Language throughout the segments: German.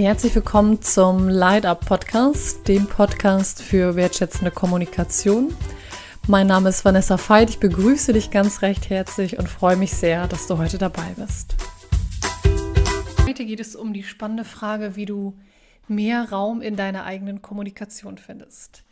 Herzlich willkommen zum Light Up Podcast, dem Podcast für wertschätzende Kommunikation. Mein Name ist Vanessa Veit. Ich begrüße dich ganz recht herzlich und freue mich sehr, dass du heute dabei bist. Heute geht es um die spannende Frage, wie du mehr Raum in deiner eigenen Kommunikation findest.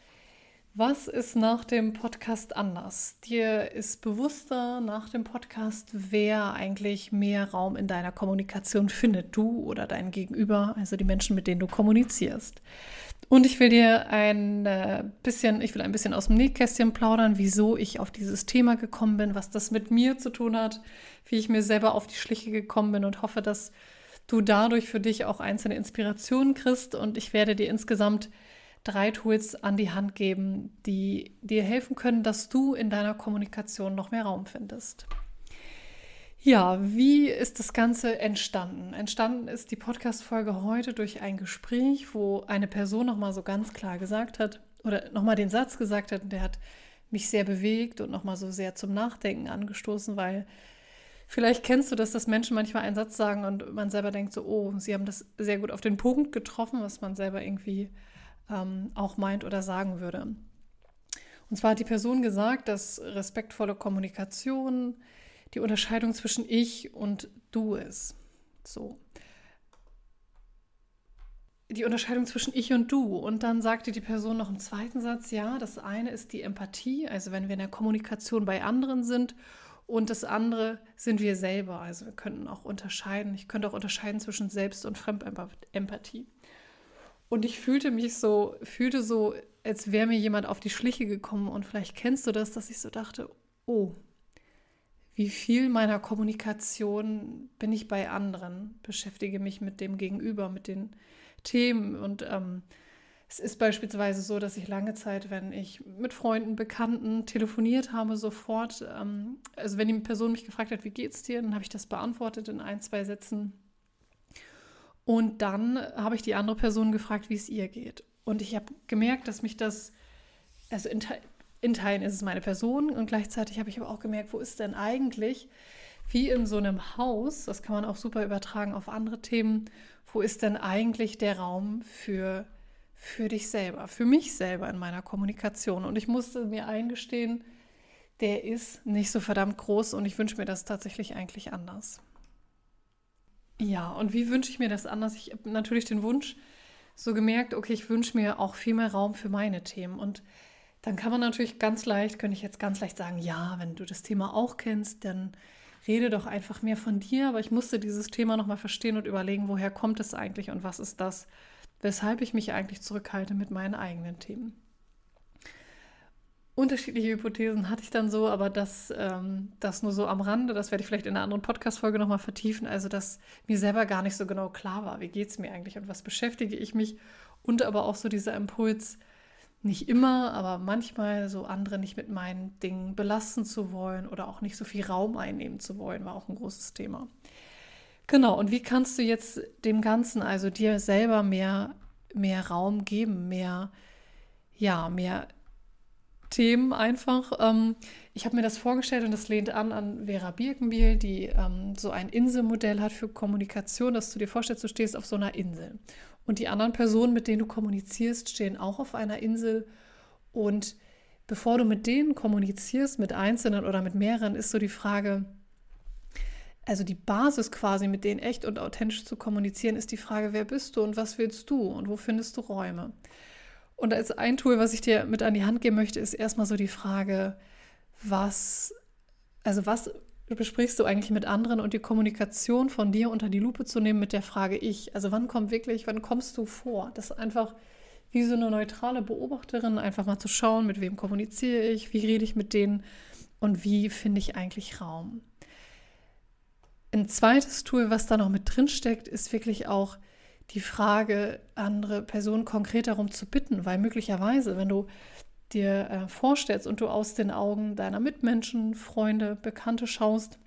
Was ist nach dem Podcast anders? Dir ist bewusster nach dem Podcast, wer eigentlich mehr Raum in deiner Kommunikation findet, du oder dein Gegenüber, also die Menschen, mit denen du kommunizierst. Und ich will dir ein äh, bisschen, ich will ein bisschen aus dem Nähkästchen plaudern, wieso ich auf dieses Thema gekommen bin, was das mit mir zu tun hat, wie ich mir selber auf die Schliche gekommen bin und hoffe, dass du dadurch für dich auch einzelne Inspirationen kriegst. Und ich werde dir insgesamt drei Tools an die Hand geben, die dir helfen können, dass du in deiner Kommunikation noch mehr Raum findest. Ja, wie ist das Ganze entstanden? Entstanden ist die Podcast-Folge heute durch ein Gespräch, wo eine Person nochmal so ganz klar gesagt hat oder nochmal den Satz gesagt hat, der hat mich sehr bewegt und nochmal so sehr zum Nachdenken angestoßen, weil vielleicht kennst du das, dass Menschen manchmal einen Satz sagen und man selber denkt so, oh, sie haben das sehr gut auf den Punkt getroffen, was man selber irgendwie ähm, auch meint oder sagen würde. Und zwar hat die Person gesagt, dass respektvolle Kommunikation die Unterscheidung zwischen ich und du ist. So. Die Unterscheidung zwischen ich und du. Und dann sagte die Person noch im zweiten Satz, ja, das eine ist die Empathie, also wenn wir in der Kommunikation bei anderen sind. Und das andere sind wir selber. Also wir könnten auch unterscheiden. Ich könnte auch unterscheiden zwischen Selbst- und Fremdempathie. Und ich fühlte mich so, fühlte so, als wäre mir jemand auf die Schliche gekommen. Und vielleicht kennst du das, dass ich so dachte, oh, wie viel meiner Kommunikation bin ich bei anderen, beschäftige mich mit dem Gegenüber, mit den Themen. Und ähm, es ist beispielsweise so, dass ich lange Zeit, wenn ich mit Freunden, Bekannten telefoniert habe, sofort, ähm, also wenn die Person mich gefragt hat, wie geht's dir, dann habe ich das beantwortet in ein, zwei Sätzen und dann habe ich die andere Person gefragt, wie es ihr geht. Und ich habe gemerkt, dass mich das, also in, in Teilen ist es meine Person und gleichzeitig habe ich aber auch gemerkt, wo ist denn eigentlich, wie in so einem Haus, das kann man auch super übertragen auf andere Themen, wo ist denn eigentlich der Raum für, für dich selber, für mich selber in meiner Kommunikation? Und ich musste mir eingestehen, der ist nicht so verdammt groß und ich wünsche mir das tatsächlich eigentlich anders. Ja, und wie wünsche ich mir das anders? Ich habe natürlich den Wunsch so gemerkt, okay, ich wünsche mir auch viel mehr Raum für meine Themen. Und dann kann man natürlich ganz leicht, könnte ich jetzt ganz leicht sagen, ja, wenn du das Thema auch kennst, dann rede doch einfach mehr von dir. Aber ich musste dieses Thema nochmal verstehen und überlegen, woher kommt es eigentlich und was ist das, weshalb ich mich eigentlich zurückhalte mit meinen eigenen Themen unterschiedliche Hypothesen hatte ich dann so, aber das, ähm, das nur so am Rande, das werde ich vielleicht in einer anderen Podcast-Folge nochmal vertiefen. Also, dass mir selber gar nicht so genau klar war, wie geht es mir eigentlich und was beschäftige ich mich. Und aber auch so dieser Impuls, nicht immer, aber manchmal so andere nicht mit meinen Dingen belasten zu wollen oder auch nicht so viel Raum einnehmen zu wollen, war auch ein großes Thema. Genau, und wie kannst du jetzt dem Ganzen, also dir selber mehr, mehr Raum geben, mehr, ja, mehr Themen einfach. Ähm, ich habe mir das vorgestellt und das lehnt an an Vera Birkenbiel, die ähm, so ein Inselmodell hat für Kommunikation, dass du dir vorstellst, du stehst auf so einer Insel. Und die anderen Personen, mit denen du kommunizierst, stehen auch auf einer Insel. Und bevor du mit denen kommunizierst, mit Einzelnen oder mit mehreren, ist so die Frage, also die Basis quasi, mit denen echt und authentisch zu kommunizieren, ist die Frage, wer bist du und was willst du und wo findest du Räume? Und als ein Tool, was ich dir mit an die Hand geben möchte, ist erstmal so die Frage, was, also was besprichst du eigentlich mit anderen und die Kommunikation von dir unter die Lupe zu nehmen mit der Frage ich. Also wann kommt wirklich, wann kommst du vor? Das ist einfach wie so eine neutrale Beobachterin, einfach mal zu schauen, mit wem kommuniziere ich, wie rede ich mit denen und wie finde ich eigentlich Raum. Ein zweites Tool, was da noch mit drin steckt, ist wirklich auch die Frage, andere Personen konkret darum zu bitten, weil möglicherweise, wenn du dir äh, vorstellst und du aus den Augen deiner Mitmenschen, Freunde, Bekannte schaust,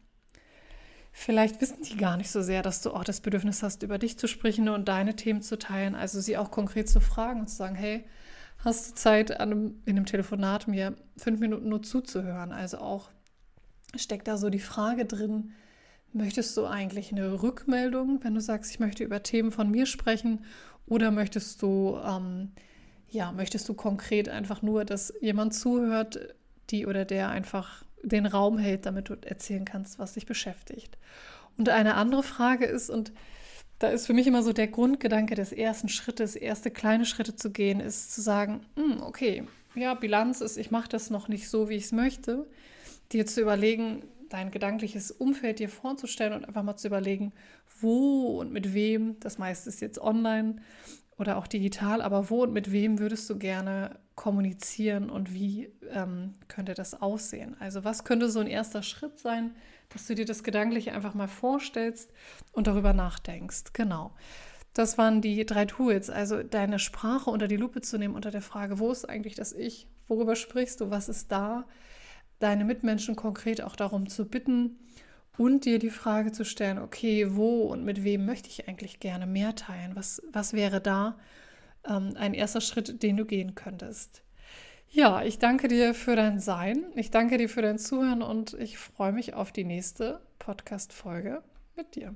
vielleicht wissen die gar nicht so sehr, dass du auch das Bedürfnis hast, über dich zu sprechen und deine Themen zu teilen, also sie auch konkret zu fragen und zu sagen, hey, hast du Zeit, einem, in einem Telefonat mir fünf Minuten nur zuzuhören? Also auch steckt da so die Frage drin, Möchtest du eigentlich eine Rückmeldung, wenn du sagst, ich möchte über Themen von mir sprechen? Oder möchtest du, ähm, ja, möchtest du konkret einfach nur, dass jemand zuhört, die oder der einfach den Raum hält, damit du erzählen kannst, was dich beschäftigt? Und eine andere Frage ist, und da ist für mich immer so der Grundgedanke des ersten Schrittes, erste kleine Schritte zu gehen, ist zu sagen, hm, okay, ja, Bilanz ist, ich mache das noch nicht so, wie ich es möchte, dir zu überlegen, dein gedankliches Umfeld dir vorzustellen und einfach mal zu überlegen, wo und mit wem, das meiste ist jetzt online oder auch digital, aber wo und mit wem würdest du gerne kommunizieren und wie ähm, könnte das aussehen? Also was könnte so ein erster Schritt sein, dass du dir das Gedankliche einfach mal vorstellst und darüber nachdenkst? Genau. Das waren die drei Tools, also deine Sprache unter die Lupe zu nehmen unter der Frage, wo ist eigentlich das Ich? Worüber sprichst du? Was ist da? Deine Mitmenschen konkret auch darum zu bitten und dir die Frage zu stellen, okay, wo und mit wem möchte ich eigentlich gerne mehr teilen? Was, was wäre da ähm, ein erster Schritt, den du gehen könntest? Ja, ich danke dir für dein Sein, ich danke dir für dein Zuhören und ich freue mich auf die nächste Podcast-Folge mit dir.